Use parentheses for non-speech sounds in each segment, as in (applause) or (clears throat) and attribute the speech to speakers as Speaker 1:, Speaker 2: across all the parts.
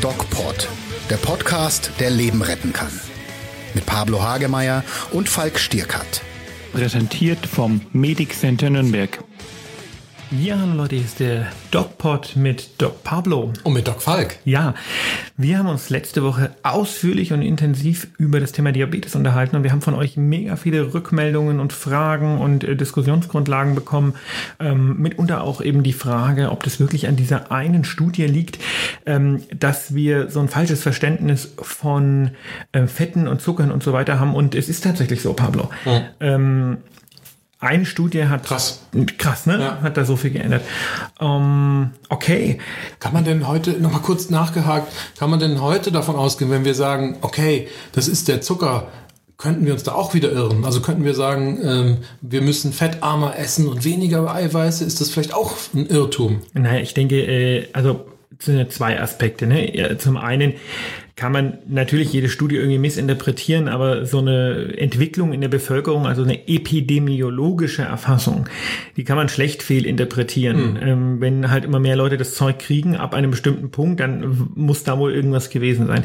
Speaker 1: DocPod, der Podcast, der Leben retten kann. Mit Pablo Hagemeier und Falk Stierkat.
Speaker 2: Präsentiert vom Medic Center Nürnberg. Ja, hallo Leute, hier ist der DocPod mit Doc Pablo.
Speaker 3: Und mit Doc Falk.
Speaker 2: Ja, wir haben uns letzte Woche ausführlich und intensiv über das Thema Diabetes unterhalten und wir haben von euch mega viele Rückmeldungen und Fragen und äh, Diskussionsgrundlagen bekommen. Ähm, mitunter auch eben die Frage, ob das wirklich an dieser einen Studie liegt, ähm, dass wir so ein falsches Verständnis von äh, Fetten und Zuckern und so weiter haben. Und es ist tatsächlich so, Pablo.
Speaker 3: Ja.
Speaker 2: Ähm, eine Studie hat
Speaker 3: Krass.
Speaker 2: krass, ne?
Speaker 3: Ja.
Speaker 2: Hat da so viel geändert. Ähm, okay,
Speaker 3: Kann man denn heute, nochmal kurz nachgehakt, kann man denn heute davon ausgehen, wenn wir sagen, okay, das ist der Zucker, könnten wir uns da auch wieder irren? Also könnten wir sagen, ähm, wir müssen fettarmer essen und weniger Eiweiße? Ist das vielleicht auch ein Irrtum?
Speaker 2: Naja, ich denke, äh, also sind ja zwei Aspekte. Ne? Ja, Zum einen kann man natürlich jede Studie irgendwie missinterpretieren, aber so eine Entwicklung in der Bevölkerung, also eine epidemiologische Erfassung, die kann man schlecht fehlinterpretieren. Ähm, wenn halt immer mehr Leute das Zeug kriegen, ab einem bestimmten Punkt, dann muss da wohl irgendwas gewesen sein.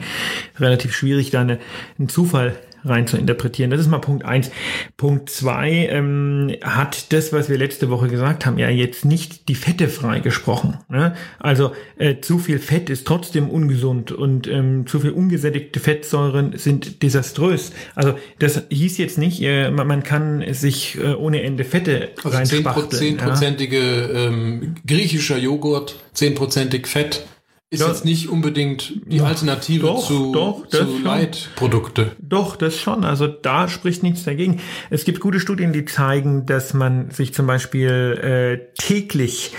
Speaker 2: Relativ schwierig, da eine, einen Zufall rein zu interpretieren. Das ist mal Punkt eins. Punkt zwei ähm, hat das, was wir letzte Woche gesagt haben, ja jetzt nicht die Fette freigesprochen. Ne? Also äh, zu viel Fett ist trotzdem ungesund und ähm, zu viel ungesättigte Fettsäuren sind desaströs. Also das hieß jetzt nicht, äh, man, man kann sich äh, ohne Ende Fette
Speaker 3: Also
Speaker 2: reinspachteln.
Speaker 3: 10%ige ähm, griechischer Joghurt, 10%ig Fett. Ist
Speaker 2: Ja.
Speaker 3: jetzt nicht unbedingt die Alternative
Speaker 2: Doch,
Speaker 3: zu,
Speaker 2: doch,
Speaker 3: zu. Leitprodukte.
Speaker 2: Doch, das schon. Also da spricht nichts dagegen. Es gibt gute Studien, die zeigen, dass man sich zum Beispiel äh, täglich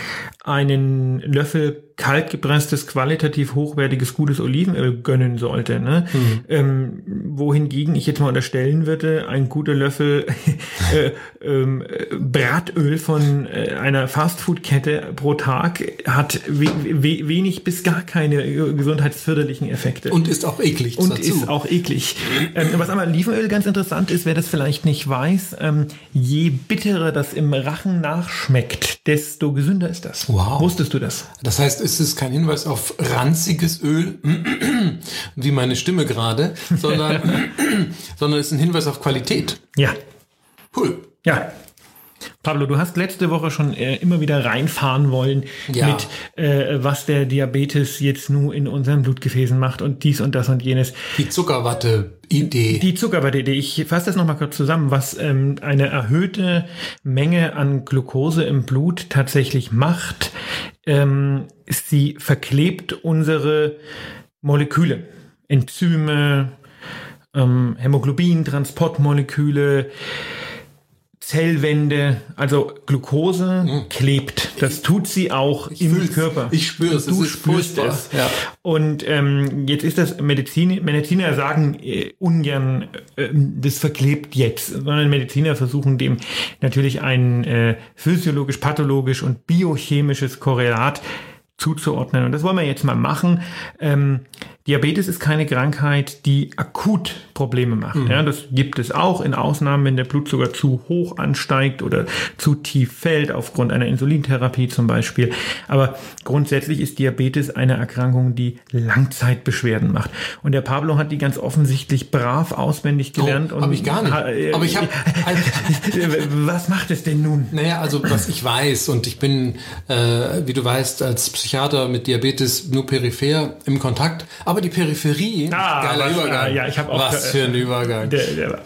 Speaker 2: einen Löffel kaltgepresstes, qualitativ hochwertiges, gutes Olivenöl gönnen sollte. Ne? Ähm, wohingegen ich jetzt mal unterstellen würde, ein guter Löffel (laughs) äh, ähm, äh, Bratöl von äh, einer Fastfood-Kette pro Tag hat we we wenig bis gar keine äh, gesundheitsförderlichen Effekte.
Speaker 3: Und ist auch eklig
Speaker 2: Und
Speaker 3: dazu.
Speaker 2: ist auch eklig. ähm, was aber Olivenöl ganz interessant ist, wer das vielleicht nicht weiß, ähm, je bitterer das im Rachen nachschmeckt, desto gesünder ist das.
Speaker 3: Wow.
Speaker 2: Wusstest du das?
Speaker 3: Das heißt, es ist kein Hinweis auf ranziges Öl, (clears throat) wie meine Stimme gerade, sondern, (clears throat) sondern es ist ein Hinweis auf Qualität.
Speaker 2: Ja.
Speaker 3: Cool.
Speaker 2: Ja. Pablo, du hast letzte Woche schon äh, immer wieder reinfahren wollen
Speaker 3: Ja.
Speaker 2: mit, äh, was der Diabetes jetzt nur in unseren Blutgefäßen macht und dies und das und jenes.
Speaker 3: Die Zuckerwatte-Idee.
Speaker 2: Die Zuckerwatte-Idee, ich fasse das nochmal kurz zusammen, was ähm, eine erhöhte Menge an Glucose im Blut tatsächlich macht. Ähm, sie verklebt unsere Moleküle, Enzyme, ähm, Hämoglobin, Transportmoleküle, Zellwände, also Glucose klebt. Das tut sie auch im
Speaker 3: Mhm.
Speaker 2: Körper.
Speaker 3: Ich spüre es.
Speaker 2: Du spürst
Speaker 3: furchtbar.
Speaker 2: es.
Speaker 3: Ja.
Speaker 2: Und ähm, jetzt ist das Medizin, Mediziner sagen äh, ungern, äh, das verklebt jetzt, sondern Mediziner versuchen dem natürlich ein äh, physiologisch, pathologisch und biochemisches Korrelat zuzuordnen. Und das wollen wir jetzt mal machen. Ähm, Diabetes ist keine Krankheit, die akut Probleme macht. Ja, das gibt es auch in Ausnahmen, wenn der Blutzucker zu hoch ansteigt oder zu tief fällt, aufgrund einer Insulintherapie zum Beispiel. Aber grundsätzlich ist Diabetes eine Erkrankung, die Langzeitbeschwerden macht. Und der Pablo hat die ganz offensichtlich brav auswendig gelernt.
Speaker 3: Oh,
Speaker 2: und
Speaker 3: hab ich gar nicht.
Speaker 2: Äh,
Speaker 3: Aber ich hab- (laughs)
Speaker 2: Was macht es denn nun?
Speaker 3: Naja, also was ich weiß, und ich bin, äh, wie du weißt, als Psychiater mit Diabetes nur peripher im Kontakt, aber die Peripherie,
Speaker 2: Ah,
Speaker 3: geiler
Speaker 2: was-
Speaker 3: Übergang.
Speaker 2: ja, ich hab auch-
Speaker 3: was für ein Übergang.
Speaker 2: Der, der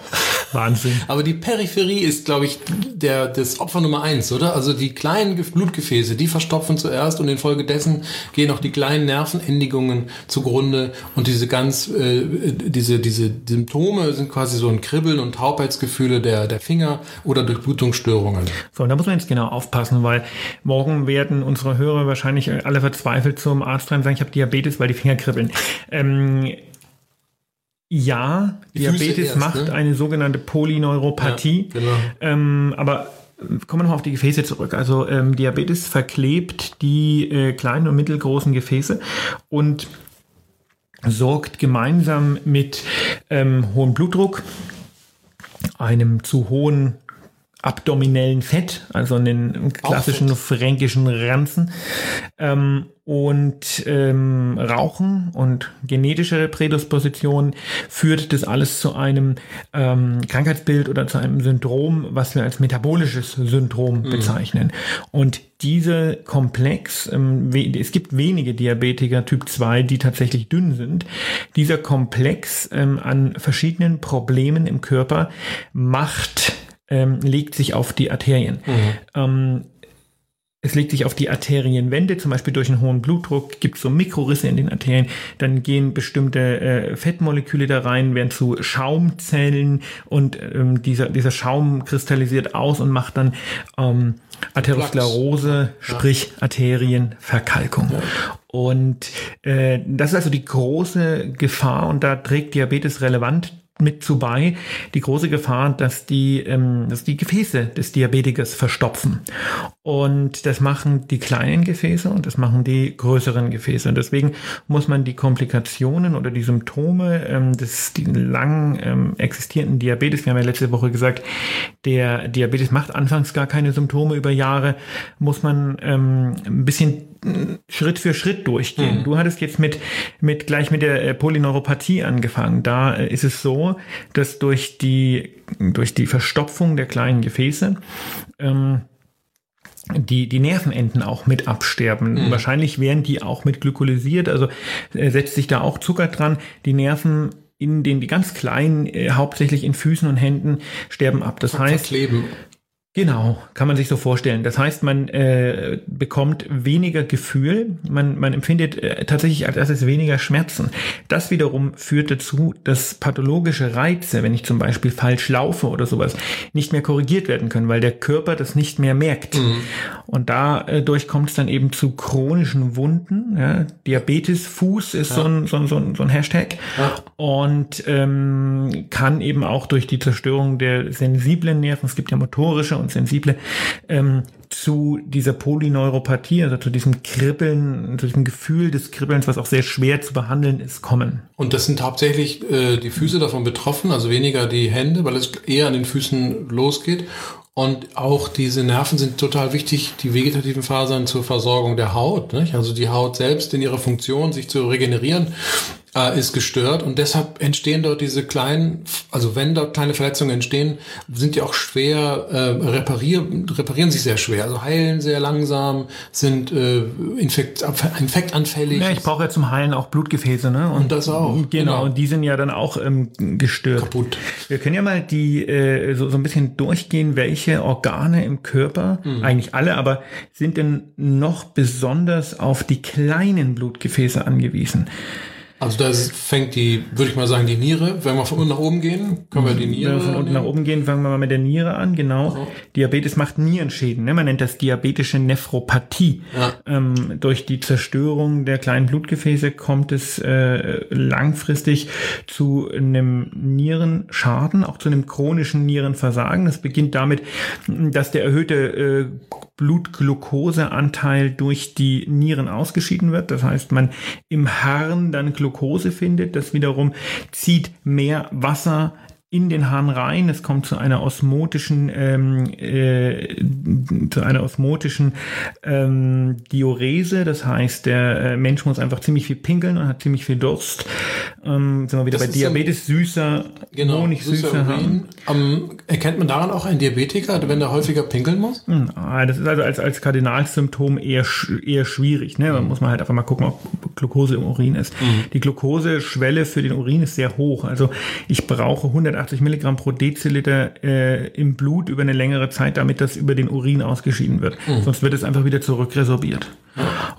Speaker 2: Wahnsinn.
Speaker 3: aber die Peripherie ist, glaube ich, der, das Opfer Nummer eins, oder? Also die kleinen Ge- Blutgefäße, die verstopfen zuerst und infolgedessen gehen auch die kleinen Nervenendigungen zugrunde und diese ganz, äh, diese, diese Symptome sind quasi so ein Kribbeln und Taubheitsgefühle der, der Finger oder Durchblutungsstörungen.
Speaker 2: So, und da muss man jetzt genau aufpassen, weil morgen werden unsere Hörer wahrscheinlich alle verzweifelt zum Arzt rein und sagen, ich habe Diabetes, weil die Finger kribbeln. Ähm, ja,
Speaker 3: Die
Speaker 2: Diabetes
Speaker 3: erst,
Speaker 2: macht
Speaker 3: ne?
Speaker 2: eine sogenannte Polyneuropathie.
Speaker 3: Ja, genau.
Speaker 2: ähm, aber äh, kommen wir noch auf die Gefäße zurück. Also ähm, Diabetes verklebt die äh, kleinen und mittelgroßen Gefäße und sorgt gemeinsam mit ähm, hohem Blutdruck, einem zu hohen abdominellen Fett, also einen klassischen fränkischen Ranzen. Ähm, und ähm, Rauchen und genetische Prädisposition führt das alles zu einem ähm, Krankheitsbild oder zu einem Syndrom, was wir als metabolisches Syndrom mhm. bezeichnen. Und diese Komplex, ähm, es gibt wenige Diabetiker Typ 2, die tatsächlich dünn sind. Dieser Komplex ähm, an verschiedenen Problemen im Körper macht ähm, legt sich auf die Arterien. Mhm. Ähm, es legt sich auf die Arterienwände, zum Beispiel durch einen hohen Blutdruck, gibt es so Mikrorisse in den Arterien, dann gehen bestimmte äh, Fettmoleküle da rein, werden zu Schaumzellen und ähm, dieser, dieser Schaum kristallisiert aus und macht dann ähm, Arteriosklerose, sprich. Arterienverkalkung. Ja. Und äh, das ist also die große Gefahr und da trägt Diabetes relevant mit zu bei die große Gefahr, dass die, ähm, dass die Gefäße des Diabetikers verstopfen. Und das machen die kleinen Gefäße und das machen die größeren Gefäße. Und deswegen muss man die Komplikationen oder die Symptome ähm, des lang ähm, existierenden Diabetes, wir haben ja letzte Woche gesagt, der Diabetes macht anfangs gar keine Symptome über Jahre, muss man ähm, ein bisschen Schritt für Schritt durchgehen. Mhm. Du hattest jetzt mit, mit gleich mit der äh, Polyneuropathie angefangen. Da äh, ist es so, dass durch die, durch die Verstopfung der kleinen Gefäße ähm, die, die Nervenenden auch mit absterben. Mhm. Wahrscheinlich werden die auch mit glykolysiert, also äh, setzt sich da auch Zucker dran. Die Nerven in den die ganz kleinen, äh, hauptsächlich in Füßen und Händen, sterben ab. Das heißt,
Speaker 3: Verkleben.
Speaker 2: Genau, kann man sich so vorstellen. Das heißt, man äh, bekommt weniger Gefühl, man, man empfindet äh, tatsächlich als erstes weniger Schmerzen. Das wiederum führt dazu, dass pathologische Reize, wenn ich zum Beispiel falsch laufe oder sowas, nicht mehr korrigiert werden können, weil der Körper das nicht mehr merkt. Mhm. Und dadurch kommt es dann eben zu chronischen Wunden. Ja? Diabetes Fuß ist ja. so, ein, so, ein, so, ein, so ein Hashtag ja. und ähm, kann eben auch durch die Zerstörung der sensiblen Nerven, es gibt ja motorische und sensible, ähm, zu dieser Polyneuropathie, also zu diesem Kribbeln, zu diesem Gefühl des Kribbelns, was auch sehr schwer zu behandeln ist, kommen.
Speaker 3: Und das sind hauptsächlich äh, die Füße davon betroffen, also weniger die Hände, weil es eher an den Füßen losgeht. Und auch diese Nerven sind total wichtig, die vegetativen Fasern zur Versorgung der Haut. Nicht? Also die Haut selbst in ihrer Funktion, sich zu regenerieren, äh, ist gestört und deshalb entstehen dort diese kleinen, also wenn dort kleine Verletzungen entstehen, sind die auch schwer, äh, reparieren, reparieren sich sehr schwer, also heilen sehr langsam, sind äh, infekt, infektanfällig.
Speaker 2: Ja, ich brauche ja zum Heilen auch Blutgefäße, ne?
Speaker 3: Und, und das auch.
Speaker 2: Genau, genau, und die sind ja dann auch ähm, gestört.
Speaker 3: Kaputt.
Speaker 2: Wir können ja mal die äh, so, so ein bisschen durchgehen, welche Organe im Körper, mhm. eigentlich alle, aber sind denn noch besonders auf die kleinen Blutgefäße angewiesen?
Speaker 3: Also da fängt die, würde ich mal sagen, die Niere. Wenn wir von unten nach oben gehen, können wir die Niere.
Speaker 2: Wenn wir von unten nach oben gehen, fangen wir mal mit der Niere an. Genau. Also. Diabetes macht Nierenschäden. Ne? Man nennt das diabetische Nephropathie. Ja. Ähm, durch die Zerstörung der kleinen Blutgefäße kommt es äh, langfristig zu einem Nierenschaden, auch zu einem chronischen Nierenversagen. Das beginnt damit, dass der erhöhte äh, Blutglukoseanteil durch die Nieren ausgeschieden wird. Das heißt, man im Harn dann Glucose findet. Das wiederum zieht mehr Wasser in den Hahn rein. Es kommt zu einer osmotischen, ähm, äh, zu einer osmotischen ähm, Diurese. Das heißt, der äh, Mensch muss einfach ziemlich viel pinkeln und hat ziemlich viel Durst. Ähm, sind wir wieder das bei Diabetes, so süßer,
Speaker 3: genau, Honigsüßer haben. Um, erkennt man daran auch einen Diabetiker, wenn er häufiger pinkeln muss?
Speaker 2: Hm, ah, das ist also als, als Kardinalsymptom eher, eher schwierig. Ne? Da mhm. muss man halt einfach mal gucken, ob Glucose im Urin ist. Mhm. Die Glukoseschwelle für den Urin ist sehr hoch. Also ich brauche 100 180 Milligramm pro Deziliter äh, im Blut über eine längere Zeit, damit das über den Urin ausgeschieden wird. Mhm. Sonst wird es einfach wieder zurückresorbiert.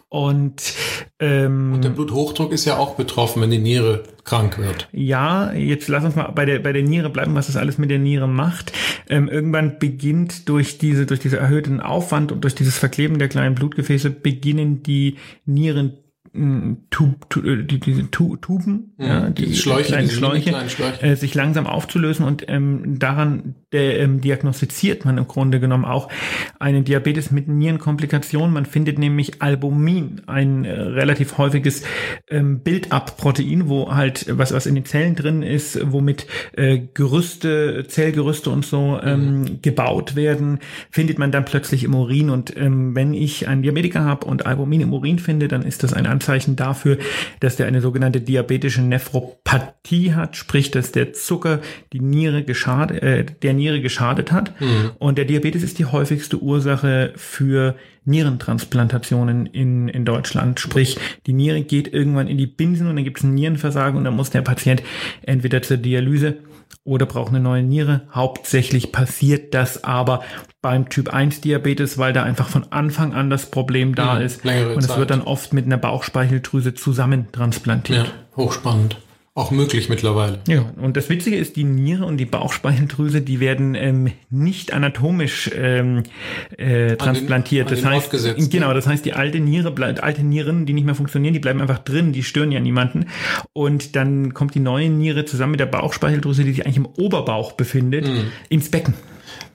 Speaker 2: Und, ähm,
Speaker 3: Und der Bluthochdruck ist ja auch betroffen, wenn die Niere krank wird.
Speaker 2: Ja, jetzt lass uns mal bei der, bei der Niere bleiben, was das alles mit der Niere macht. Ähm, irgendwann beginnt durch diese, durch diesen erhöhten Aufwand und durch dieses Verkleben der kleinen Blutgefäße beginnen die Nieren Tub, tu, äh, die, diese tu, Tuben,
Speaker 3: Mhm,
Speaker 2: ja, die
Speaker 3: Schläuche,
Speaker 2: kleinen Schläuche,
Speaker 3: kleinen Schläuche.
Speaker 2: Äh, sich langsam aufzulösen und ähm, daran der, ähm, diagnostiziert man im Grunde genommen auch einen Diabetes mit Nierenkomplikationen. Man findet nämlich Albumin, ein äh, relativ häufiges ähm, Build-up-Protein, wo halt was was in den Zellen drin ist, womit äh, Gerüste, Zellgerüste und so ähm, gebaut werden, findet man dann plötzlich im Urin und ähm, wenn ich einen Diabetiker habe und Albumin im Urin finde, dann ist das ein Anzeichen dafür, dass der eine sogenannte diabetische Nephropathie hat, sprich, dass der Zucker die Niere geschadet, äh, der Niere geschadet hat. Und der Diabetes ist die häufigste Ursache für Nierentransplantationen in, in Deutschland. Sprich, die Niere geht irgendwann in die Binsen und dann gibt es ein Nierenversagen und dann muss der Patient entweder zur Dialyse oder braucht eine neue Niere. Hauptsächlich passiert das aber beim Typ 1 Diabetes, weil da einfach von Anfang an das Problem da
Speaker 3: Mhm,
Speaker 2: ist. Und es wird dann oft mit einer Bauchspeicheldrüse zusammentransplantiert.
Speaker 3: Ja, hochspannend. Auch möglich mittlerweile.
Speaker 2: Ja, und das Witzige ist, die Niere und die Bauchspeicheldrüse, die werden ähm, nicht anatomisch ähm, äh, transplantiert.
Speaker 3: an
Speaker 2: das
Speaker 3: den Ort
Speaker 2: heißt,
Speaker 3: gesetzt,
Speaker 2: genau, das heißt, die alte Niere bleibt, alte Nieren, die nicht mehr funktionieren, die bleiben einfach drin, die stören ja niemanden. Und dann kommt die neue Niere zusammen mit der Bauchspeicheldrüse, die sich eigentlich im Oberbauch befindet,
Speaker 3: Mhm.
Speaker 2: ins Becken.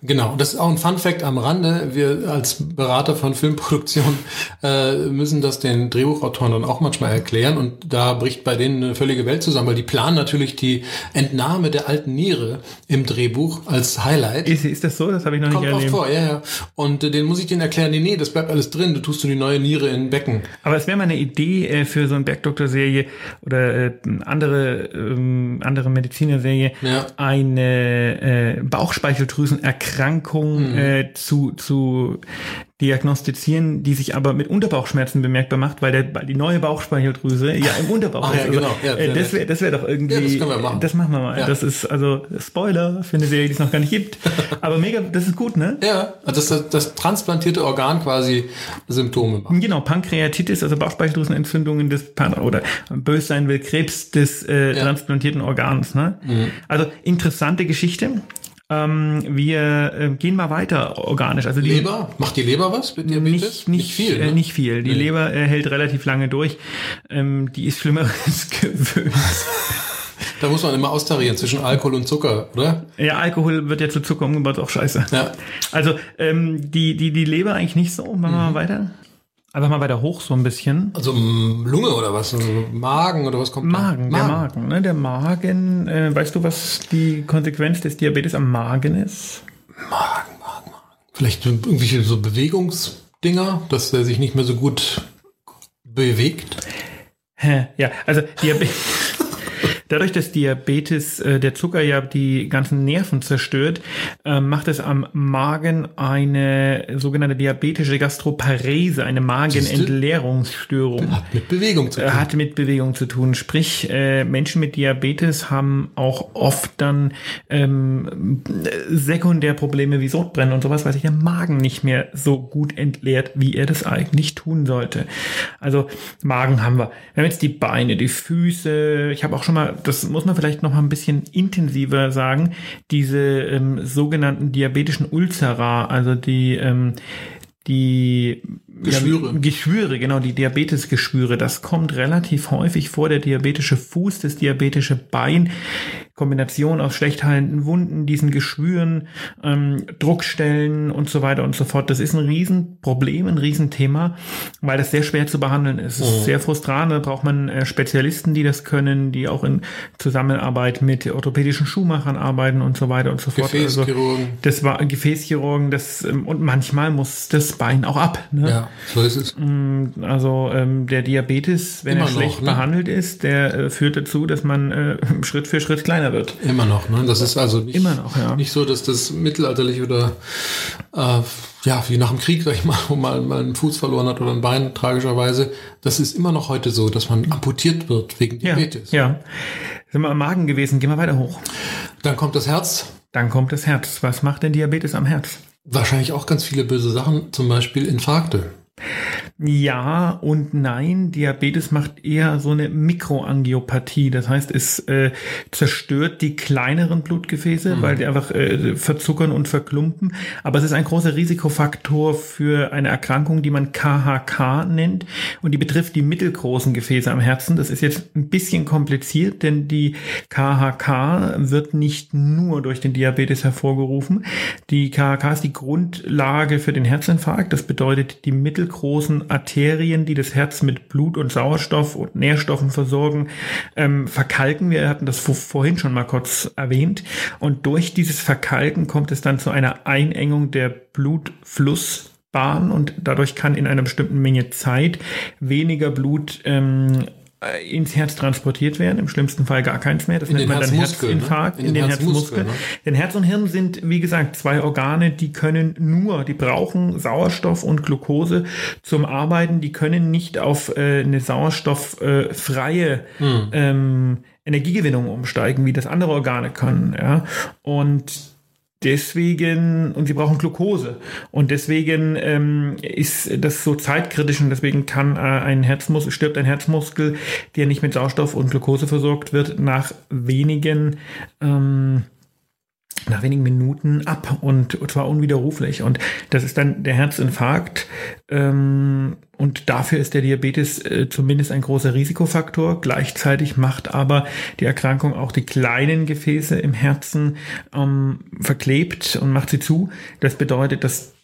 Speaker 3: Genau, das ist auch ein Fun Fact am Rande. Wir als Berater von Filmproduktion äh, müssen das den Drehbuchautoren dann auch manchmal erklären und da bricht bei denen eine völlige Welt zusammen, weil die planen natürlich die Entnahme der alten Niere im Drehbuch als Highlight.
Speaker 2: Ist, ist das so? Das habe ich noch
Speaker 3: Kommt
Speaker 2: nicht
Speaker 3: oft
Speaker 2: erlebt.
Speaker 3: vor, ja, ja. Und äh, den muss ich denen erklären, nee, nee, das bleibt alles drin, du tust du die neue Niere in Becken.
Speaker 2: Aber es wäre mal eine Idee äh, für so eine Bergdoktor-Serie oder äh, andere, ähm, andere Medizinerserie,
Speaker 3: Ja.
Speaker 2: eine äh, Bauchspeicheldrüsenerkrankung äh, zu, zu diagnostizieren, die sich aber mit Unterbauchschmerzen bemerkbar macht, weil, der, weil die neue Bauchspeicheldrüse ja im Unterbauch
Speaker 3: Ah,
Speaker 2: ist.
Speaker 3: ja,
Speaker 2: Also,
Speaker 3: genau. Ja,
Speaker 2: äh, das wäre das wär doch irgendwie.
Speaker 3: Ja, das können wir machen.
Speaker 2: Das machen wir mal.
Speaker 3: Ja.
Speaker 2: Das ist also Spoiler für eine Serie, die es noch gar nicht gibt. (laughs) aber mega, das ist gut, ne?
Speaker 3: Ja, also das, das, transplantierte Organ quasi Symptome macht.
Speaker 2: Genau, Pankreatitis, also Bauchspeicheldrüsenentzündungen des Pan oder bös sein will, Krebs des äh, transplantierten Organs. Ne? Also interessante Geschichte. Ähm, wir äh, gehen mal weiter organisch. Also die
Speaker 3: Leber? Macht die Leber was mit Diabetes?
Speaker 2: nicht, nicht,
Speaker 3: viel.
Speaker 2: äh,
Speaker 3: Ne?
Speaker 2: nicht viel. Die Leber äh, hält relativ lange durch. Ähm, die ist Schlimmeres (laughs) gewöhnt.
Speaker 3: Da muss man immer austarieren zwischen Alkohol und Zucker, oder?
Speaker 2: ja, Alkohol wird ja zu Zucker umgebaut, ist auch scheiße.
Speaker 3: Ja.
Speaker 2: Also ähm, die, die, die Leber eigentlich nicht so. Machen wir mal weiter. Einfach mal weiter hoch so ein bisschen.
Speaker 3: Also Lunge oder was? Also Magen oder was kommt da?
Speaker 2: Magen, der Magen. Ne? Der Magen, äh, weißt du, was die Konsequenz des Diabetes am Magen ist?
Speaker 3: Vielleicht irgendwelche so Bewegungsdinger, dass der sich nicht mehr so gut bewegt.
Speaker 2: Hä? Ja, also Diabetes. (laughs) Dadurch, dass Diabetes, äh, der Zucker ja die ganzen Nerven zerstört, äh, macht es am Magen eine sogenannte diabetische Gastroparese, eine Magenentleerungsstörung.
Speaker 3: Hat mit Bewegung zu tun.
Speaker 2: Äh, Hat mit Bewegung zu tun. Sprich, äh, Menschen mit Diabetes haben auch oft dann ähm, Sekundärprobleme wie Sodbrennen und sowas, weil sich der Magen nicht mehr so gut entleert, wie er das eigentlich tun sollte. Also Magen haben wir. Wir haben jetzt die Beine, die Füße. Ich habe auch schon mal, das muss man vielleicht noch mal ein bisschen intensiver sagen, diese ähm, sogenannten diabetischen Ulcera, also die ähm, die
Speaker 3: Geschwüre.
Speaker 2: Ja, Geschwüre, genau, die Diabetesgeschwüre. Das kommt relativ häufig vor. Der diabetische Fuß, das diabetische Bein, Kombination aus schlecht heilenden Wunden, diesen Geschwüren, ähm, Druckstellen und so weiter und so fort. Das ist ein Riesenproblem, ein Riesenthema, weil das sehr schwer zu behandeln ist. Es ist sehr frustrierend. Da braucht man äh, Spezialisten, die das können, die auch in Zusammenarbeit mit orthopädischen Schuhmachern arbeiten und so weiter und so fort. Also,
Speaker 3: Gefäßchirurgen.
Speaker 2: das war Gefäßchirurgen, das ähm, und manchmal muss das Bein auch ab. Ne?
Speaker 3: Ja, so ist es.
Speaker 2: Also ähm, der Diabetes, wenn
Speaker 3: Immer
Speaker 2: er schlecht
Speaker 3: noch, ne?
Speaker 2: behandelt ist, der äh, führt dazu, dass man äh, (laughs) Schritt für Schritt kleiner wird.
Speaker 3: Immer noch, ne? Das ist also nicht,
Speaker 2: Immer noch, ja.
Speaker 3: nicht so, dass das mittelalterlich oder äh, ja, wie nach dem Krieg, sag ich mal, wo man mal einen Fuß verloren hat oder ein Bein, tragischerweise. Das ist immer noch heute so, dass man amputiert wird wegen
Speaker 2: Ja,
Speaker 3: Diabetes.
Speaker 2: ja. Sind wir am Magen gewesen, gehen wir weiter hoch.
Speaker 3: Dann kommt das Herz.
Speaker 2: Dann kommt das Herz. Was macht denn Diabetes am Herz?
Speaker 3: Wahrscheinlich auch ganz viele böse Sachen, zum Beispiel Infarkte.
Speaker 2: Ja und nein. Diabetes macht eher so eine Mikroangiopathie. Das heißt, es äh, zerstört die kleineren Blutgefäße, mhm. weil die einfach äh, verzuckern und verklumpen. Aber es ist ein großer Risikofaktor für eine Erkrankung, die man KHK nennt. Und die betrifft die mittelgroßen Gefäße am Herzen. Das ist jetzt ein bisschen kompliziert, denn die KHK wird nicht nur durch den Diabetes hervorgerufen. Die KHK ist die Grundlage für den Herzinfarkt. Das bedeutet, die mittelgroßen Arterien, die das Herz mit Blut und Sauerstoff und Nährstoffen versorgen, ähm, verkalken. Wir hatten das vorhin schon mal kurz erwähnt. Und durch dieses Verkalken kommt es dann zu einer Einengung der Blutflussbahn und dadurch kann in einer bestimmten Menge Zeit weniger Blut ähm, äh, ins Herz transportiert werden, im schlimmsten Fall gar keins mehr. Das
Speaker 3: in nennt man dann Herzinfarkt,
Speaker 2: ne? in, in, den, den Herzmuskel. Ne? Denn Herz und Hirn sind, wie gesagt, zwei Organe, die können nur, die brauchen Sauerstoff und Glucose zum Arbeiten, die können nicht auf äh, eine sauerstofffreie äh, hm. ähm, Energiegewinnung umsteigen, wie das andere Organe können. Ja? Und deswegen, und sie brauchen Glucose. Und deswegen ähm, ist das so zeitkritisch und deswegen kann äh, ein Herzmuskel, stirbt ein Herzmuskel, der nicht mit Sauerstoff und Glucose versorgt wird, nach wenigen ähm, nach wenigen Minuten ab und zwar unwiderruflich. Und das ist dann der Herzinfarkt. Ähm, und dafür ist der Diabetes äh, zumindest ein großer Risikofaktor. Gleichzeitig macht aber die Erkrankung auch die kleinen Gefäße im Herzen ähm, verklebt und macht sie zu. Das bedeutet, dass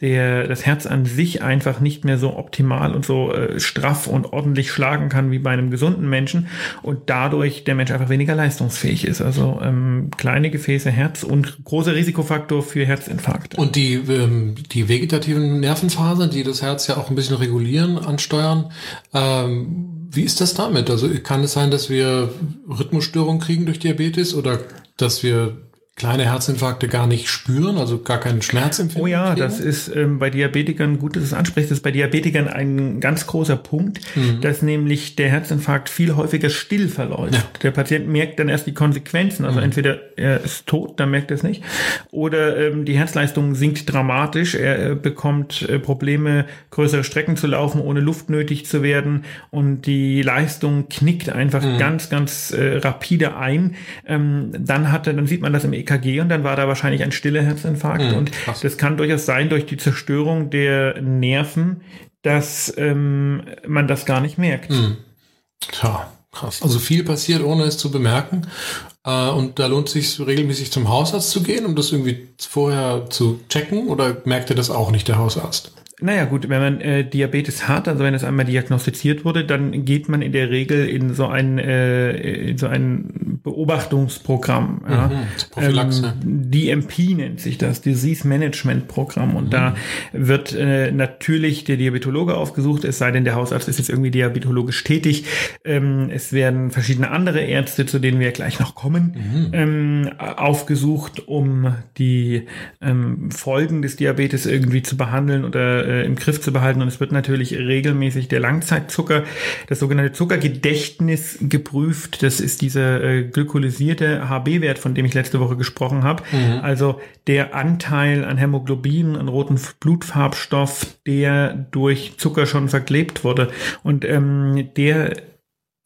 Speaker 2: der das Herz an sich einfach nicht mehr so optimal und so äh, straff und ordentlich schlagen kann wie bei einem gesunden Menschen und dadurch der Mensch einfach weniger leistungsfähig ist. Also ähm, kleine Gefäße, Herz und großer Risikofaktor für Herzinfarkt.
Speaker 3: Und die, ähm, die vegetativen Nervenfasern, die das Herz ja auch ein bisschen regulieren, ansteuern, ähm, wie ist das damit? Also kann es sein, dass wir Rhythmusstörungen kriegen durch Diabetes oder dass wir kleine Herzinfarkte gar nicht spüren, also gar keinen Schmerz empfinden?
Speaker 2: Oh ja, kriegen? das ist ähm, bei Diabetikern, gut, dass es anspricht, das ist bei Diabetikern ein ganz großer Punkt, mhm. dass nämlich der Herzinfarkt viel häufiger still verläuft. Ja. Der Patient merkt dann erst die Konsequenzen, also mhm. entweder er ist tot, dann merkt er es nicht, oder ähm, die Herzleistung sinkt dramatisch, er äh, bekommt äh, Probleme, größere Strecken zu laufen, ohne Luft nötig zu werden und die Leistung knickt einfach mhm. ganz, ganz äh, rapide ein. Ähm, dann hat er, dann sieht man das im EKG und dann war da wahrscheinlich ein stiller Herzinfarkt. Mhm, und krass. das kann durchaus sein durch die Zerstörung der Nerven, dass ähm, man das gar nicht merkt. Mhm.
Speaker 3: Tja, krass. Also viel passiert, ohne es zu bemerken. Äh, und da lohnt es sich regelmäßig zum Hausarzt zu gehen, um das irgendwie vorher zu checken. Oder merkt ihr das auch nicht, der Hausarzt?
Speaker 2: Naja gut, wenn man äh, Diabetes hat, also wenn es einmal diagnostiziert wurde, dann geht man in der Regel in so ein, äh, in so ein Beobachtungsprogramm. Mhm, ja. Prophylaxe. Ähm, DMP nennt sich das, Disease Management Programm. Und mhm. da wird äh, natürlich der Diabetologe aufgesucht, es sei denn, der Hausarzt ist jetzt irgendwie diabetologisch tätig. Ähm, es werden verschiedene andere Ärzte, zu denen wir gleich noch kommen, mhm. ähm, aufgesucht, um die ähm, Folgen des Diabetes irgendwie zu behandeln oder äh, im Griff zu behalten. Und es wird natürlich regelmäßig der Langzeitzucker, das sogenannte Zuckergedächtnis geprüft. Das ist dieser äh, glykolysierte HB-Wert, von dem ich letzte Woche gesprochen habe. Mhm. Also der Anteil an Hämoglobin, an roten Blutfarbstoff, der durch Zucker schon verklebt wurde. Und ähm, der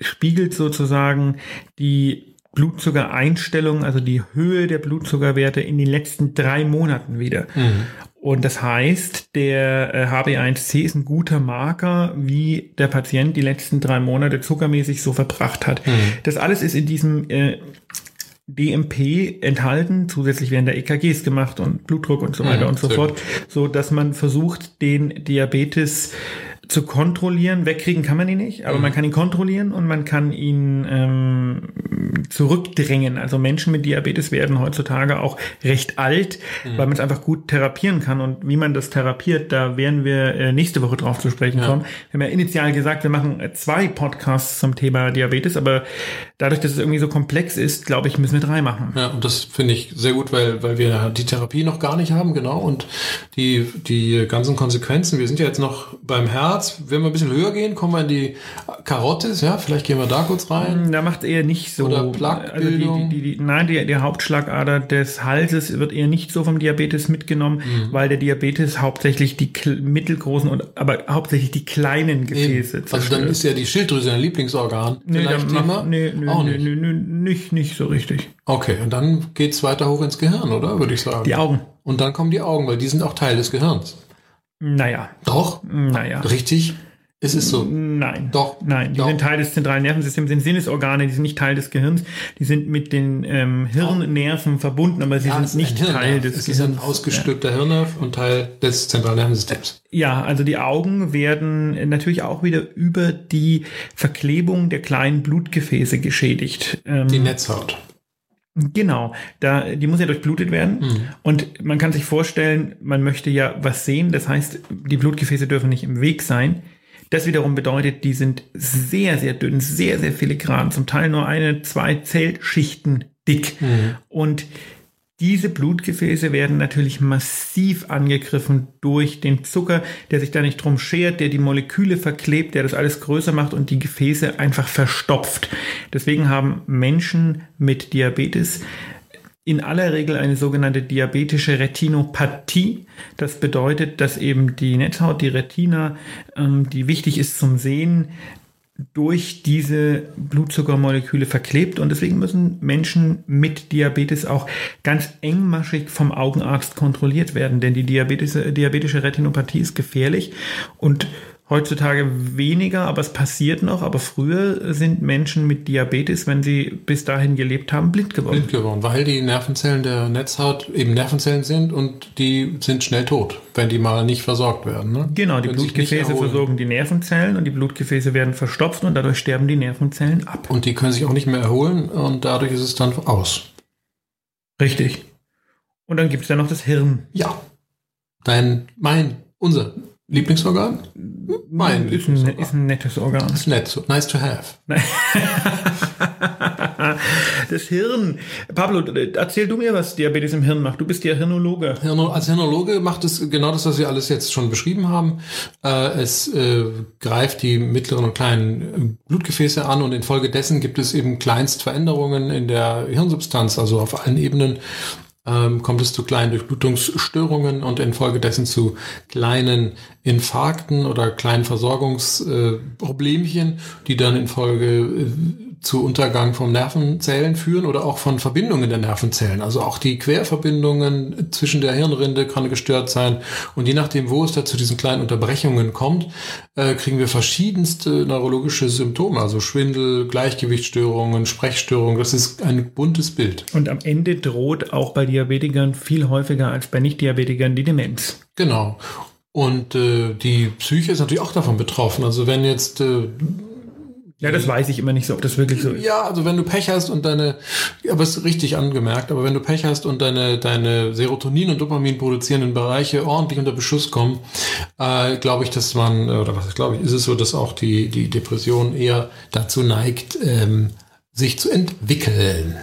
Speaker 2: spiegelt sozusagen die Blutzuckereinstellung, also die Höhe der Blutzuckerwerte in den letzten drei Monaten wieder. Mhm. Und das heißt, der HB1C äh, ist ein guter Marker, wie der Patient die letzten drei Monate zuckermäßig so verbracht hat. Mhm. Das alles ist in diesem äh, DMP enthalten. Zusätzlich werden da EKGs gemacht und Blutdruck und so weiter mhm, und so fort, so dass man versucht, den Diabetes zu kontrollieren. Wegkriegen kann man ihn nicht, aber mhm. man kann ihn kontrollieren und man kann ihn ähm, zurückdrängen. Also Menschen mit Diabetes werden heutzutage auch recht alt, mhm. weil man es einfach gut therapieren kann. Und wie man das therapiert, da werden wir äh, nächste Woche drauf zu sprechen ja. kommen. Wir haben ja initial gesagt, wir machen äh, zwei Podcasts zum Thema Diabetes, aber dadurch, dass es irgendwie so komplex ist, glaube ich, müssen wir drei machen.
Speaker 3: Ja, und das finde ich sehr gut, weil, weil wir die Therapie noch gar nicht haben, genau, und die, die ganzen Konsequenzen. Wir sind ja jetzt noch beim Herz Platz. Wenn wir ein bisschen höher gehen, kommen wir in die Karotis, ja, vielleicht gehen wir da kurz rein.
Speaker 2: Da macht eher nicht so.
Speaker 3: Oder
Speaker 2: Also
Speaker 3: Plaquebildung.
Speaker 2: die, die, die, nein, die, die Hauptschlagader des Halses wird eher nicht so vom Diabetes mitgenommen,
Speaker 3: Mhm.
Speaker 2: weil der Diabetes hauptsächlich die mittelgroßen und aber hauptsächlich die kleinen Gefäße
Speaker 3: Also dann
Speaker 2: zerstört.
Speaker 3: ist ja die Schilddrüse ein Lieblingsorgan.
Speaker 2: Nee,
Speaker 3: Vielleicht Thema?
Speaker 2: macht, nee, nee,
Speaker 3: Auch
Speaker 2: nee,
Speaker 3: nicht.
Speaker 2: nee, nee, nicht, nicht so richtig.
Speaker 3: Okay, und dann geht's weiter hoch ins Gehirn, oder? Würde ich sagen.
Speaker 2: Die Augen.
Speaker 3: Und dann kommen die Augen, weil die sind auch Teil des Gehirns.
Speaker 2: Naja,
Speaker 3: Doch?
Speaker 2: naja.
Speaker 3: Richtig? Ist es so?
Speaker 2: Nein.
Speaker 3: Doch.
Speaker 2: Nein, die
Speaker 3: Doch.
Speaker 2: sind Teil des zentralen Nervensystems, sind Sinnesorgane, die sind nicht Teil des Gehirns, die sind mit den ähm, Hirnnerven verbunden, aber sie
Speaker 3: Ja, es
Speaker 2: sind nicht
Speaker 3: ein.
Speaker 2: Teil des
Speaker 3: Es ist ein
Speaker 2: Gehirns.
Speaker 3: ausgestülpter Hirnnerv und Teil des zentralen Nervensystems.
Speaker 2: Ja, also die Augen werden natürlich auch wieder über die Verklebung der kleinen Blutgefäße geschädigt. Ähm,
Speaker 3: Die Netzhaut.
Speaker 2: Genau, da, die muss ja durchblutet werden.
Speaker 3: Mhm.
Speaker 2: Und man kann sich vorstellen, man möchte ja was sehen. Das heißt, die Blutgefäße dürfen nicht im Weg sein. Das wiederum bedeutet, die sind sehr, sehr dünn, sehr, sehr filigran, zum Teil nur eine, zwei Zellschichten dick.
Speaker 3: Mhm.
Speaker 2: Und diese Blutgefäße werden natürlich massiv angegriffen durch den Zucker, der sich da nicht drum schert, der die Moleküle verklebt, der das alles größer macht und die Gefäße einfach verstopft. Deswegen haben Menschen mit Diabetes in aller Regel eine sogenannte diabetische Retinopathie. Das bedeutet, dass eben die Netzhaut, die Retina, ähm, die wichtig ist zum Sehen, durch diese Blutzuckermoleküle verklebt und deswegen müssen Menschen mit Diabetes auch ganz engmaschig vom Augenarzt kontrolliert werden, denn die diabetische, diabetische Retinopathie ist gefährlich und heutzutage weniger, aber es passiert noch, aber früher sind Menschen mit Diabetes, wenn sie bis dahin gelebt haben, blind geworden.
Speaker 3: Blind geworden, weil die Nervenzellen der Netzhaut eben Nervenzellen sind und die sind schnell tot, wenn die mal nicht versorgt werden. Ne?
Speaker 2: Genau, die
Speaker 3: nicht
Speaker 2: Blutgefäße versorgen die Nervenzellen und die Blutgefäße werden verstopft und dadurch sterben die Nervenzellen ab.
Speaker 3: Und die können sich auch nicht mehr erholen und dadurch ist es dann aus.
Speaker 2: Richtig. Und dann gibt es ja noch das Hirn.
Speaker 3: Ja. Dein, mein, unser Lieblingsorgan? Mein
Speaker 2: ist ein,
Speaker 3: Lieblingsorgan.
Speaker 2: ist ein nettes Organ.
Speaker 3: ist nett, so nice to have. (laughs)
Speaker 2: Das Hirn. Pablo, erzähl du mir, was Diabetes im Hirn macht. Du bist ja Hirnologe.
Speaker 3: Hirno- Als Hirnologe macht es genau das, was wir alles jetzt schon beschrieben haben. Äh, es äh, greift die mittleren und kleinen äh, Blutgefäße an und infolgedessen gibt es eben Kleinstveränderungen in der Hirnsubstanz, also auf allen Ebenen. Ähm, kommt es zu kleinen Durchblutungsstörungen und infolgedessen zu kleinen Infarkten oder kleinen Versorgungsproblemchen, äh, die dann infolge äh, zu Untergang von Nervenzellen führen oder auch von Verbindungen der Nervenzellen. Also auch die Querverbindungen zwischen der Hirnrinde kann gestört sein. Und je nachdem, wo es da zu diesen kleinen Unterbrechungen kommt, äh, kriegen wir verschiedenste neurologische Symptome. Also Schwindel, Gleichgewichtsstörungen, Sprechstörungen. Das ist ein buntes Bild.
Speaker 2: Und am Ende droht auch bei Diabetikern viel häufiger als bei Nicht-Diabetikern die Demenz.
Speaker 3: Genau. Und äh, die Psyche ist natürlich auch davon betroffen. Also wenn jetzt äh,
Speaker 2: Ja, das weiß ich immer nicht so, ob das wirklich so ist.
Speaker 3: Ja, also wenn du Pech hast und deine, aber es ist richtig angemerkt, aber wenn du Pech hast und deine, deine Serotonin- und Dopamin produzierenden Bereiche ordentlich unter Beschuss kommen, äh, glaube ich, dass man, oder was glaube ich, ist es so, dass auch die, die Depression eher dazu neigt, ähm, sich zu entwickeln.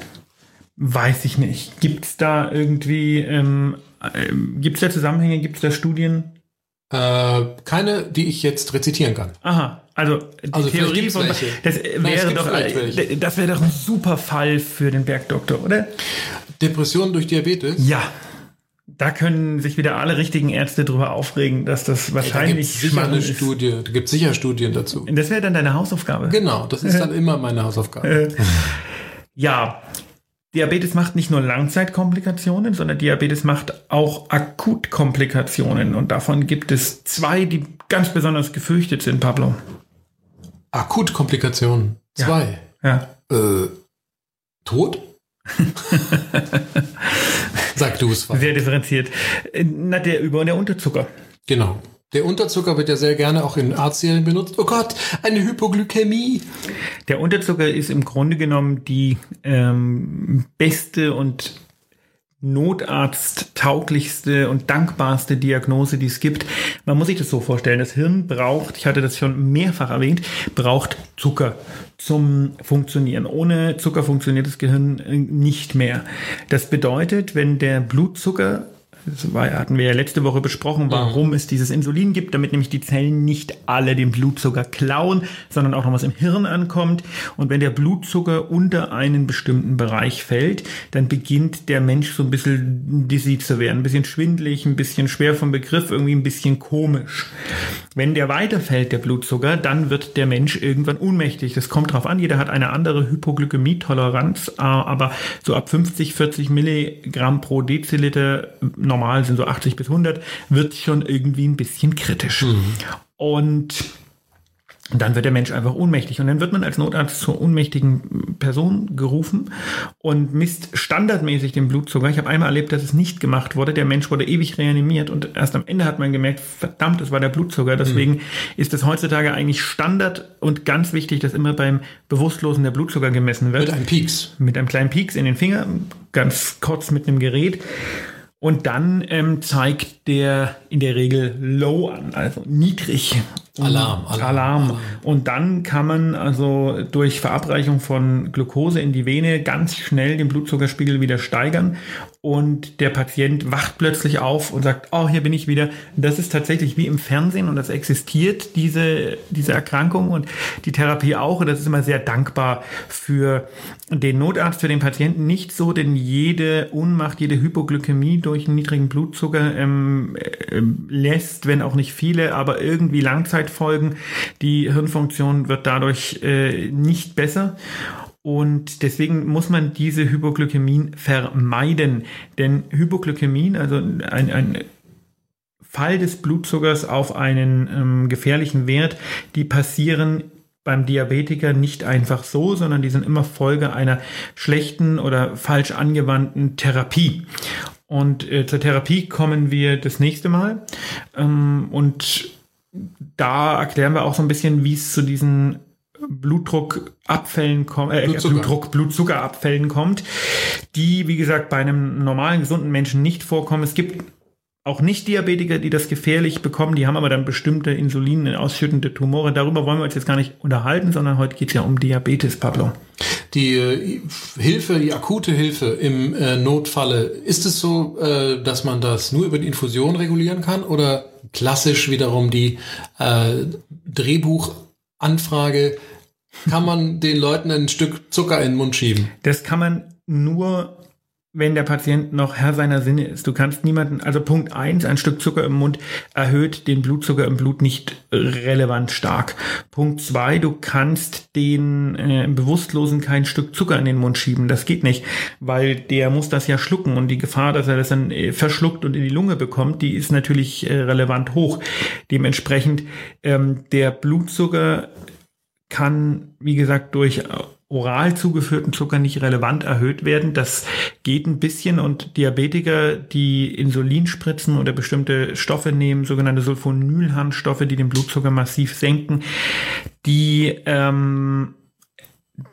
Speaker 2: Weiß ich nicht. Gibt es da irgendwie, ähm, ähm, gibt es da Zusammenhänge, gibt es da Studien?
Speaker 3: Äh, keine, die ich jetzt rezitieren kann.
Speaker 2: Aha, also die
Speaker 3: Also
Speaker 2: Theorie von
Speaker 3: welche.
Speaker 2: das
Speaker 3: Nein,
Speaker 2: wäre
Speaker 3: gibt
Speaker 2: doch
Speaker 3: vielleicht welche.
Speaker 2: das wäre doch ein super Fall für den Bergdoktor, oder?
Speaker 3: Depression durch Diabetes?
Speaker 2: Ja. Da können sich wieder alle richtigen Ärzte drüber aufregen, dass das
Speaker 3: Da gibt
Speaker 2: wahrscheinlich
Speaker 3: sicher eine
Speaker 2: ist.
Speaker 3: Studie, da gibt sicher Studien dazu.
Speaker 2: Das wäre dann deine Hausaufgabe.
Speaker 3: Genau, das ist dann (laughs) immer meine Hausaufgabe.
Speaker 2: Ja, Diabetes macht nicht nur Langzeitkomplikationen, sondern Diabetes macht auch Akutkomplikationen. Und davon gibt es zwei, die ganz besonders gefürchtet sind, Pablo.
Speaker 3: Akutkomplikationen.
Speaker 2: Ja.
Speaker 3: Zwei.
Speaker 2: Ja.
Speaker 3: Äh, Tod? (laughs) Sag du es.
Speaker 2: Sehr differenziert. Äh, Na, der Über- und der Unterzucker.
Speaker 3: Genau. Der Unterzucker wird ja sehr gerne auch in Arztserien benutzt. Oh Gott, eine Hypoglykämie.
Speaker 2: Der Unterzucker ist im Grunde genommen die ähm, beste und notarzttauglichste und dankbarste Diagnose, die es gibt. Man muss sich das so vorstellen, das Hirn braucht, ich hatte das schon mehrfach erwähnt, braucht Zucker zum Funktionieren. Ohne Zucker funktioniert das Gehirn äh, nicht mehr. Das bedeutet, wenn der Blutzucker Das war, hatten wir ja letzte Woche besprochen, warum mhm. es dieses Insulin gibt, damit nämlich die Zellen nicht alle den Blutzucker klauen, sondern auch noch was im Hirn ankommt. Und wenn der Blutzucker unter einen bestimmten Bereich fällt, dann beginnt der Mensch so ein bisschen dizzy zu werden, ein bisschen schwindlig, ein bisschen schwer vom Begriff, irgendwie ein bisschen komisch. Wenn der weiterfällt, der Blutzucker, dann wird der Mensch irgendwann ohnmächtig. Das kommt drauf an. Jeder hat eine andere Hypoglykämie-Toleranz, äh, aber so ab 50, 40 Milligramm pro Deziliter normal sind so 80 bis 100, wird schon irgendwie ein bisschen kritisch. Mhm. Und dann wird der Mensch einfach ohnmächtig und dann wird man als Notarzt zur ohnmächtigen Person gerufen und misst standardmäßig den Blutzucker. Ich habe einmal erlebt, dass es nicht gemacht wurde. Der Mensch wurde ewig reanimiert und erst am Ende hat man gemerkt, verdammt, es war der Blutzucker. Deswegen mhm. ist es heutzutage eigentlich Standard und ganz wichtig, dass immer beim Bewusstlosen der Blutzucker gemessen wird.
Speaker 3: Mit einem Pieks.
Speaker 2: Mit einem kleinen Pieks in den Finger, ganz kurz mit einem Gerät. Und dann ähm, zeigt der in der Regel Low an, also niedrig.
Speaker 3: Alarm,
Speaker 2: Alarm, Alarm. Und dann kann man also durch Verabreichung von Glucose in die Vene ganz schnell den Blutzuckerspiegel wieder steigern und der Patient wacht plötzlich auf und sagt, oh, hier bin ich wieder. Das ist tatsächlich wie im Fernsehen und das existiert, diese, diese Erkrankung und die Therapie auch. Und das ist immer sehr dankbar für den Notarzt, für den Patienten nicht so, denn jede Ohnmacht, jede Hypoglykämie durch einen niedrigen Blutzucker ähm, äh, lässt, wenn auch nicht viele, aber irgendwie Langzeitfolgen. Die Hirnfunktion wird dadurch äh, nicht besser. Und deswegen muss man diese Hypoglykämien vermeiden. Denn Hypoglykämien, also ein, ein Fall des Blutzuckers auf einen ähm, gefährlichen Wert, die passieren beim Diabetiker nicht einfach so, sondern die sind immer Folge einer schlechten oder falsch angewandten Therapie. Und äh, zur Therapie kommen wir das nächste Mal. Ähm, und da erklären wir auch so ein bisschen, wie es zu diesen Blutdruckabfällen kommt, äh, Blutzucker. Blutdruck, Blutzuckerabfällen kommt, die, wie gesagt, bei einem normalen, gesunden Menschen nicht vorkommen. Es gibt auch Nicht-Diabetiker, die das gefährlich bekommen, die haben aber dann bestimmte Insulin ausschüttende Tumore. Darüber wollen wir uns jetzt gar nicht unterhalten, sondern heute geht es ja um Diabetes, Pablo.
Speaker 3: Die äh, Hilfe, die akute Hilfe im äh, Notfalle, ist es so, äh, dass man das nur über die Infusion regulieren kann oder klassisch wiederum die äh, Drehbuchanfrage, kann man den Leuten ein Stück Zucker in den Mund schieben?
Speaker 2: Das kann man nur wenn der Patient noch Herr seiner Sinne ist. Du kannst niemanden, also Punkt eins, ein Stück Zucker im Mund erhöht den Blutzucker im Blut nicht relevant stark. Punkt zwei, du kannst den äh, Bewusstlosen kein Stück Zucker in den Mund schieben. Das geht nicht, weil der muss das ja schlucken und die Gefahr, dass er das dann äh, verschluckt und in die Lunge bekommt, die ist natürlich äh, relevant hoch. Dementsprechend ähm, der Blutzucker kann, wie gesagt, durch oral zugeführten Zucker nicht relevant erhöht werden. Das geht ein bisschen und Diabetiker, die Insulin spritzen oder bestimmte Stoffe nehmen, sogenannte Sulfonylharnstoffe, die den Blutzucker massiv senken, die ähm,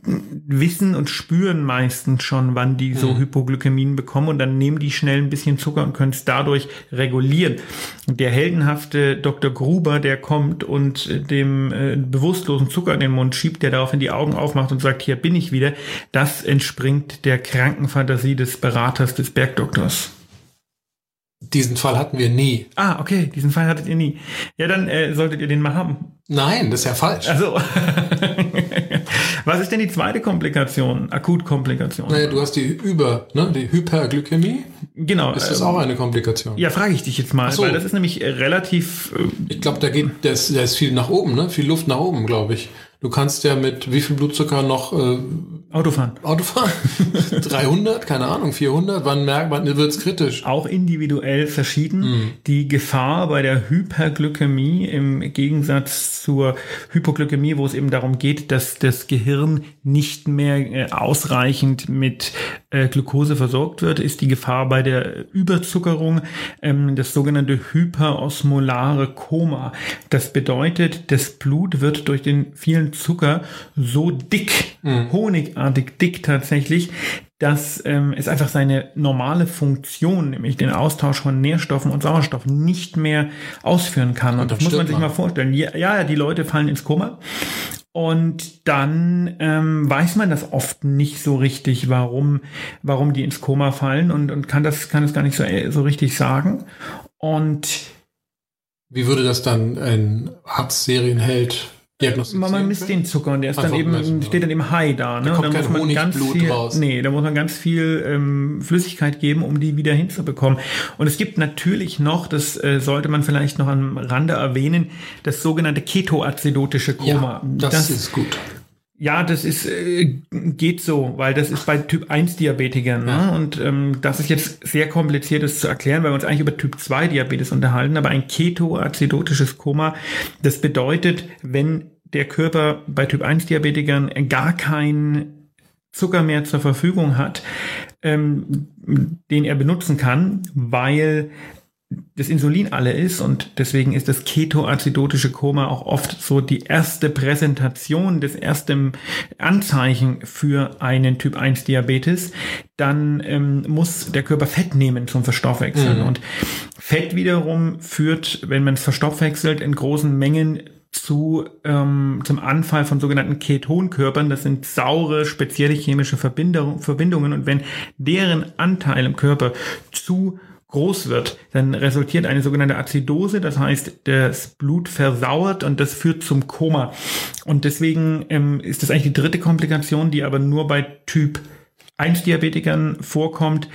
Speaker 2: wissen und spüren meistens schon, wann die so mhm. Hypoglykämien bekommen und dann nehmen die schnell ein bisschen Zucker und können es dadurch regulieren. Der heldenhafte Dr. Gruber, der kommt und dem äh, bewusstlosen Zucker in den Mund schiebt, der daraufhin die Augen aufmacht und sagt, hier bin ich wieder, das entspringt der Krankenfantasie des Beraters des Bergdoktors.
Speaker 3: Diesen Fall hatten wir nie.
Speaker 2: Ah, okay, diesen Fall hattet ihr nie. Ja, dann äh, solltet ihr den mal haben.
Speaker 3: Nein, das ist ja falsch.
Speaker 2: Also, was ist denn die zweite Komplikation, Akutkomplikation?
Speaker 3: Naja, du hast die Über, ne, die Hyperglykämie.
Speaker 2: Genau.
Speaker 3: Ist das ähm, auch eine Komplikation?
Speaker 2: Ja, frage ich dich jetzt mal, so. weil das ist nämlich relativ.
Speaker 3: Äh, ich glaube, da geht, da ist, da ist viel nach oben, ne? Viel Luft nach oben, glaube ich. Du kannst ja mit wie viel Blutzucker noch äh,
Speaker 2: Autofahren.
Speaker 3: Autofahren? (laughs) 300? Keine Ahnung, 400? Wann merkt man, wird es kritisch?
Speaker 2: Auch individuell verschieden. Mm. Die Gefahr bei der Hyperglykämie im Gegensatz zur Hypoglykämie, wo es eben darum geht, dass das Gehirn nicht mehr äh, ausreichend mit äh, Glucose versorgt wird, ist die Gefahr bei der Überzuckerung ähm, das sogenannte hyperosmolare Koma. Das bedeutet, das Blut wird durch den vielen Zucker so dick, mm. honigartig dick tatsächlich, dass ähm, es einfach seine normale Funktion, nämlich den Austausch von Nährstoffen und Sauerstoff, nicht mehr ausführen kann. Und, und das muss man sich mal vorstellen. Ja, ja, die Leute fallen ins Koma Und dann ähm, weiß man das oft nicht so richtig, warum, warum die ins Koma fallen und, und kann das, kann das gar nicht so, äh, so richtig sagen. Und
Speaker 3: wie würde das dann ein Arztserienheld diagnostizieren?
Speaker 2: Man misst den Zucker und der ist dann eben, messen, steht dann eben high da. Ne?
Speaker 3: Da kommt muss man ganz
Speaker 2: viel,
Speaker 3: raus.
Speaker 2: Nee, da muss man ganz viel ähm, Flüssigkeit geben, um die wieder hinzubekommen. Und es gibt natürlich noch, das äh, sollte man vielleicht noch am Rande erwähnen, das sogenannte ketoacidotische Koma.
Speaker 3: Ja, das, das ist gut.
Speaker 2: Ja, das ist äh, geht so, weil das ist bei Typ 1 Diabetikern. Ne? Ja. Und ähm, das ist jetzt sehr kompliziert, das zu erklären, weil wir uns eigentlich über Typ 2 Diabetes unterhalten. Aber ein ketoacidotisches Koma, das bedeutet, wenn der Körper bei Typ 1 Diabetikern gar keinen Zucker mehr zur Verfügung hat, ähm, den er benutzen kann, weil das Insulin alle ist und deswegen ist das ketoacidotische Koma auch oft so die erste Präsentation, das erste Anzeichen für einen Typ 1 Diabetes, dann ähm, muss der Körper Fett nehmen zum Verstoffwechseln mhm. und Fett wiederum führt, wenn man es verstoffwechselt, in großen Mengen zu, ähm, zum Anfall von sogenannten Ketonkörpern. Das sind saure, spezielle chemische Verbindung, Verbindungen und wenn deren Anteil im Körper zu groß wird, dann resultiert eine sogenannte Azidose, das heißt, das Blut versauert und das führt zum Koma. Und deswegen ähm, ist das eigentlich die dritte Komplikation, die aber nur bei Typ 1 Diabetikern vorkommt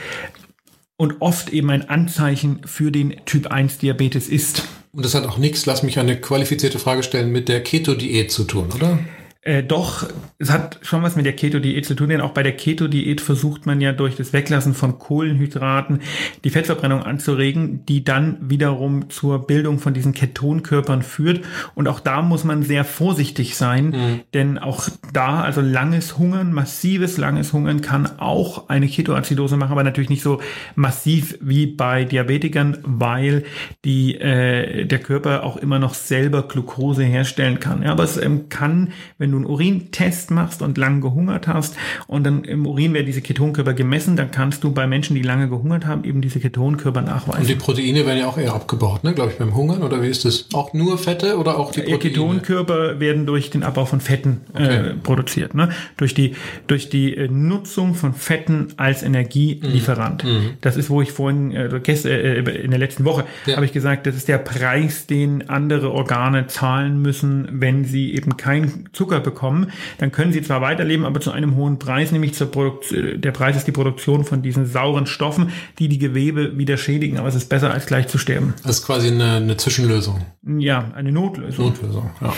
Speaker 2: und oft eben ein Anzeichen für den Typ 1 Diabetes ist.
Speaker 3: Und das hat auch nichts, lass mich eine qualifizierte Frage stellen, mit der Keto-Diät zu tun, oder?
Speaker 2: Äh, doch, es hat schon was mit der Keto-Diät zu tun, denn auch bei der Keto-Diät versucht man ja durch das Weglassen von Kohlenhydraten die Fettverbrennung anzuregen, die dann wiederum zur Bildung von diesen Ketonkörpern führt. Und auch da muss man sehr vorsichtig sein, mhm. denn auch da, also langes Hungern, massives langes Hungern kann auch eine Ketoazidose machen, aber natürlich nicht so massiv wie bei Diabetikern, weil die, äh, der Körper auch immer noch selber Glucose herstellen kann. Ja, aber es ähm, kann, wenn wenn du einen Urintest machst und lang gehungert hast und dann im Urin werden diese Ketonkörper gemessen, dann kannst du bei Menschen, die lange gehungert haben, eben diese Ketonkörper nachweisen.
Speaker 3: Und die Proteine werden ja auch eher abgebaut, ne? glaube ich, beim Hungern oder wie ist das? Auch nur Fette oder auch die
Speaker 2: Proteine? Ketonkörper werden durch den Abbau von Fetten äh, okay. äh, produziert, ne? durch die, durch die äh, Nutzung von Fetten als Energielieferant. Mhm. mhm. Das ist, wo ich vorhin, äh, gestern, äh, in der letzten Woche, ja. habe ich gesagt, das ist der Preis, den andere Organe zahlen müssen, wenn sie eben kein Zucker bekommen, dann können sie zwar weiterleben, aber zu einem hohen Preis, nämlich zur Produktion, der Preis ist die Produktion von diesen sauren Stoffen, die die Gewebe wieder schädigen, aber es ist besser als gleich zu sterben.
Speaker 3: Das ist quasi eine, eine Zwischenlösung.
Speaker 2: Ja, eine Notlösung.
Speaker 3: Notlösung, ja.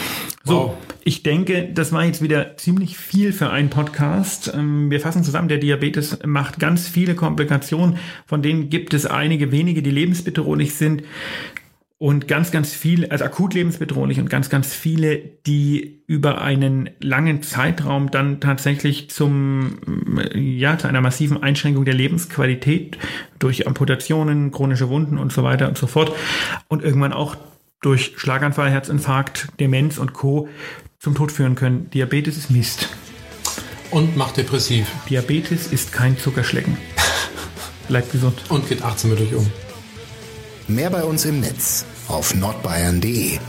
Speaker 2: So, wow. ich denke, das war jetzt wieder ziemlich viel für einen Podcast. Ähm, wir fassen zusammen, der Diabetes macht ganz viele Komplikationen, von denen gibt es einige wenige, die lebensbedrohlich sind und ganz, ganz viel, also akut lebensbedrohlich und ganz, ganz viele, die über einen langen Zeitraum dann tatsächlich zum, ja, zu einer massiven Einschränkung der Lebensqualität durch Amputationen, chronische Wunden und so weiter und so fort und irgendwann auch durch Schlaganfall, Herzinfarkt, Demenz und Co. zum Tod führen können. Diabetes ist Mist.
Speaker 3: Und macht depressiv.
Speaker 2: Diabetes ist kein Zuckerschlecken. (laughs) Bleibt gesund.
Speaker 3: Und geht achtsam mit euch um.
Speaker 1: Mehr bei uns im Netz auf nordbayern.de.